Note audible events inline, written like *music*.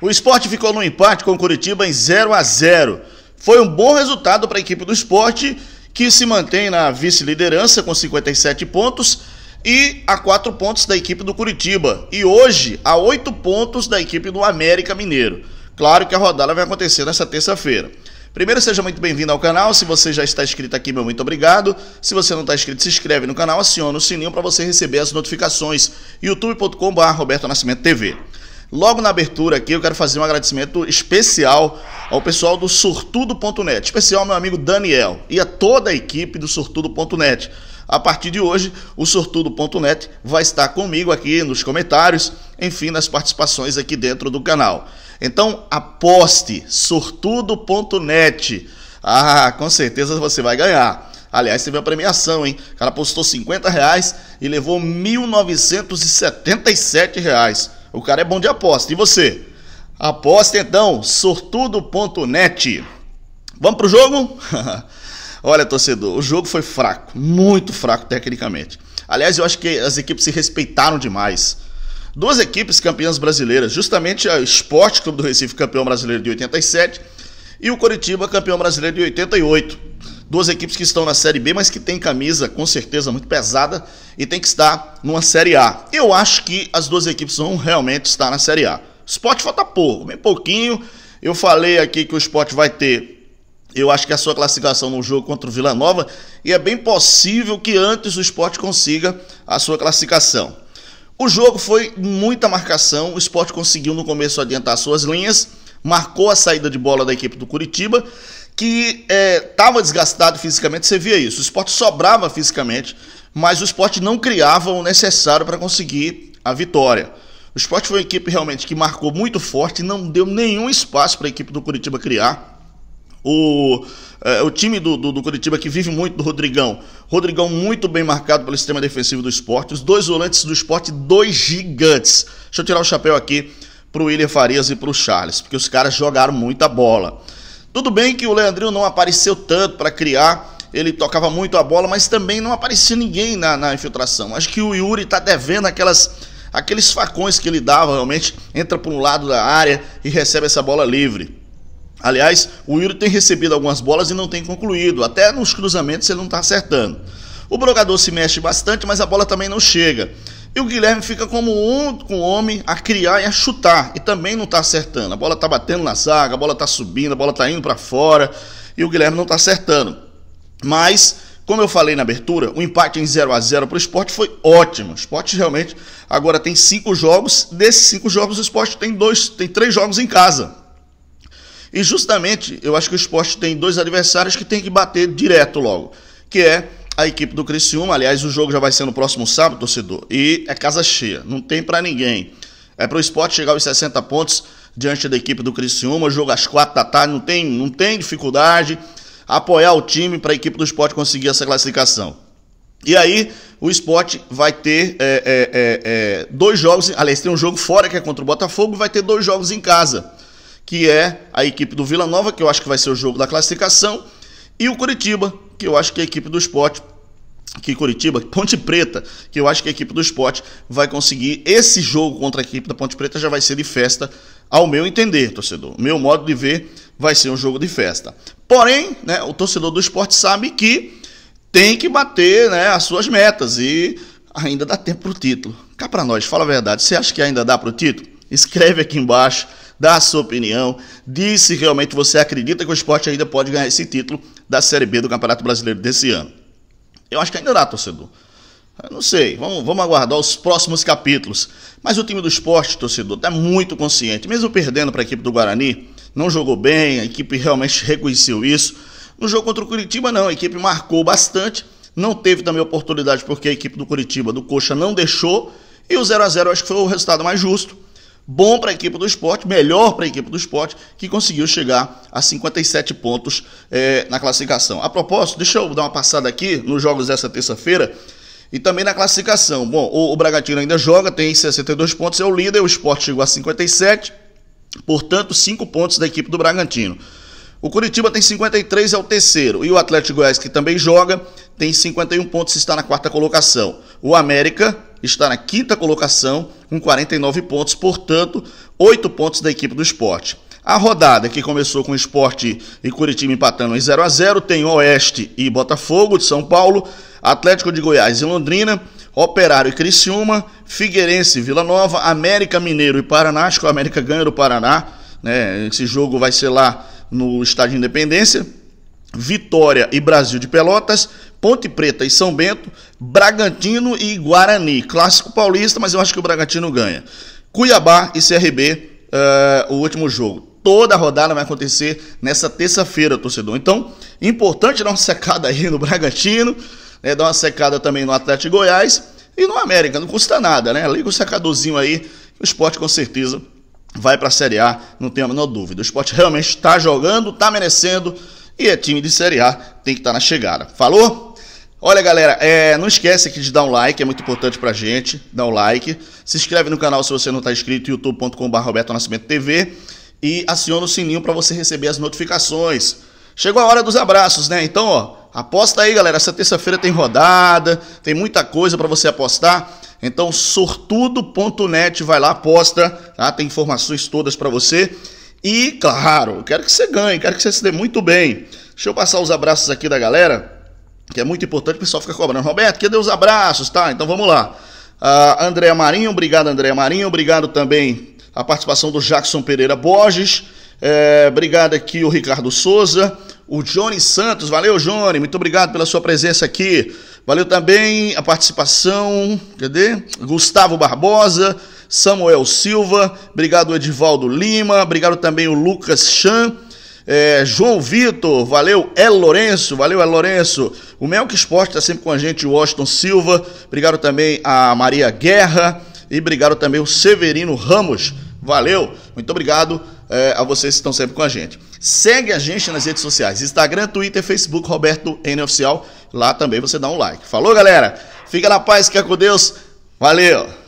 O esporte ficou no empate com o Curitiba em 0 a 0 Foi um bom resultado para a equipe do esporte, que se mantém na vice-liderança com 57 pontos e a 4 pontos da equipe do Curitiba. E hoje, a 8 pontos da equipe do América Mineiro. Claro que a rodada vai acontecer nessa terça-feira. Primeiro, seja muito bem-vindo ao canal. Se você já está inscrito aqui, meu muito obrigado. Se você não está inscrito, se inscreve no canal, aciona o sininho para você receber as notificações. youtube.com.br Roberto Nascimento TV. Logo na abertura aqui, eu quero fazer um agradecimento especial ao pessoal do Sortudo.net, especial ao meu amigo Daniel e a toda a equipe do Sortudo.net. A partir de hoje, o Sortudo.net vai estar comigo aqui nos comentários, enfim, nas participações aqui dentro do canal. Então, aposte sortudo.net. Ah, com certeza você vai ganhar. Aliás, teve a premiação, hein? O cara postou 50 reais e levou 1.977 reais. O cara é bom de aposta. E você? Aposta então, sortudo.net. Vamos pro jogo? *laughs* Olha, torcedor, o jogo foi fraco, muito fraco tecnicamente. Aliás, eu acho que as equipes se respeitaram demais. Duas equipes campeãs brasileiras, justamente a Esporte Clube do Recife, campeão brasileiro de 87, e o Coritiba, campeão brasileiro de 88. Duas equipes que estão na Série B, mas que têm camisa com certeza muito pesada e tem que estar numa Série A. Eu acho que as duas equipes vão realmente estar na Série A. Sport falta pouco, bem pouquinho. Eu falei aqui que o Sport vai ter eu acho que a sua classificação no jogo contra o Vila Nova e é bem possível que antes o esporte consiga a sua classificação. O jogo foi muita marcação, o esporte conseguiu no começo adiantar suas linhas, marcou a saída de bola da equipe do Curitiba, que estava é, desgastado fisicamente, você via isso. O esporte sobrava fisicamente, mas o esporte não criava o necessário para conseguir a vitória. O esporte foi uma equipe realmente que marcou muito forte e não deu nenhum espaço para a equipe do Curitiba criar. O, é, o time do, do, do, Curitiba que vive muito do Rodrigão. Rodrigão muito bem marcado pelo sistema defensivo do esporte. Os dois volantes do esporte, dois gigantes. Deixa eu tirar o chapéu aqui pro William Farias e pro Charles, porque os caras jogaram muita bola. Tudo bem que o Leandrinho não apareceu tanto para criar, ele tocava muito a bola, mas também não aparecia ninguém na, na infiltração. Acho que o Yuri tá devendo aquelas, aqueles facões que ele dava, realmente entra por um lado da área e recebe essa bola livre. Aliás, o Yuri tem recebido algumas bolas e não tem concluído. Até nos cruzamentos ele não está acertando. O brogador se mexe bastante, mas a bola também não chega. E o Guilherme fica como um com o homem a criar e a chutar. E também não está acertando. A bola está batendo na zaga, a bola está subindo, a bola está indo para fora. E o Guilherme não está acertando. Mas, como eu falei na abertura, o empate em 0 a 0 para o esporte foi ótimo. O esporte realmente agora tem cinco jogos. Desses cinco jogos, o esporte tem dois, tem três jogos em casa. E justamente, eu acho que o esporte tem dois adversários que tem que bater direto logo, que é a equipe do Criciúma. Aliás, o jogo já vai ser no próximo sábado, torcedor, e é casa cheia, não tem para ninguém. É para o esporte chegar aos 60 pontos diante da equipe do Criciúma, jogo às 4 da tarde, não tem, não tem dificuldade. Apoiar o time para a equipe do esporte conseguir essa classificação. E aí, o esporte vai ter é, é, é, é dois jogos, aliás, tem um jogo fora que é contra o Botafogo, vai ter dois jogos em casa que é a equipe do Vila Nova, que eu acho que vai ser o jogo da classificação, e o Curitiba, que eu acho que a equipe do esporte, que Curitiba, Ponte Preta, que eu acho que a equipe do esporte vai conseguir. Esse jogo contra a equipe da Ponte Preta já vai ser de festa, ao meu entender, torcedor. Meu modo de ver vai ser um jogo de festa. Porém, né, o torcedor do esporte sabe que tem que bater né, as suas metas e ainda dá tempo para o título. Cá para nós, fala a verdade. Você acha que ainda dá para o título? Escreve aqui embaixo dá a sua opinião, diz se realmente você acredita que o esporte ainda pode ganhar esse título da Série B do Campeonato Brasileiro desse ano. Eu acho que ainda dá, torcedor. Eu não sei, vamos, vamos aguardar os próximos capítulos. Mas o time do esporte, torcedor, está muito consciente. Mesmo perdendo para a equipe do Guarani, não jogou bem, a equipe realmente reconheceu isso. No jogo contra o Curitiba, não, a equipe marcou bastante. Não teve também oportunidade porque a equipe do Curitiba, do Coxa, não deixou. E o 0 a 0 acho que foi o resultado mais justo bom para a equipe do esporte, melhor para a equipe do esporte, que conseguiu chegar a 57 pontos é, na classificação. A propósito, deixa eu dar uma passada aqui nos jogos dessa terça-feira e também na classificação. Bom, o, o Bragantino ainda joga, tem 62 pontos, é o líder, o esporte chegou a 57, portanto, 5 pontos da equipe do Bragantino. O Curitiba tem 53, é o terceiro. E o Atlético Goiás, que também joga, tem 51 pontos está na quarta colocação. O América está na quinta colocação com 49 pontos, portanto, 8 pontos da equipe do esporte. A rodada que começou com o Esporte e Curitiba empatando em 0 a 0 tem Oeste e Botafogo de São Paulo, Atlético de Goiás e Londrina, Operário e Criciúma, Figueirense e Vila Nova, América Mineiro e Paraná, acho que o América ganha do Paraná, né? Esse jogo vai ser lá no Estádio Independência. Vitória e Brasil de Pelotas, Ponte Preta e São Bento, Bragantino e Guarani. Clássico paulista, mas eu acho que o Bragantino ganha. Cuiabá e CRB, uh, eh, o último jogo. Toda a rodada vai acontecer nessa terça-feira, torcedor. Então, importante dar uma secada aí no Bragantino, né, dar uma secada também no Atlético Goiás e no América. Não custa nada, né? Liga o secadorzinho aí, o esporte com certeza vai para a Série A, não tenho a menor dúvida. O esporte realmente está jogando, está merecendo e é time de Série A, tem que estar tá na chegada. Falou? Olha, galera, é, não esquece aqui de dar um like, é muito importante pra gente, dá um like. Se inscreve no canal se você não está inscrito, youtube.com.br Roberto Nascimento TV e aciona o sininho para você receber as notificações. Chegou a hora dos abraços, né? Então, ó, aposta aí, galera. Essa terça-feira tem rodada, tem muita coisa para você apostar. Então, sortudo.net, vai lá, aposta, tá? Tem informações todas para você. E, claro, quero que você ganhe, quero que você se dê muito bem. Deixa eu passar os abraços aqui da galera, que é muito importante, o pessoal fica cobrando. Roberto, cadê os abraços? Tá, então vamos lá. Uh, Andréa Marinho, obrigado, Andréa Marinho. Obrigado também a participação do Jackson Pereira Borges. É, obrigado aqui o Ricardo Souza, o Johnny Santos. Valeu, Johnny. Muito obrigado pela sua presença aqui. Valeu também a participação, cadê? Gustavo Barbosa, Samuel Silva, obrigado Edivaldo Lima, obrigado também o Lucas Chan, é, João Vitor, valeu El Lourenço, valeu El Lourenço, o Melk Esporte está sempre com a gente, o Washington Silva, obrigado também a Maria Guerra e obrigado também o Severino Ramos, valeu, muito obrigado é, a vocês que estão sempre com a gente. Segue a gente nas redes sociais, Instagram, Twitter, Facebook, Roberto N Oficial. Lá também você dá um like. Falou, galera? Fica na paz, é com Deus. Valeu!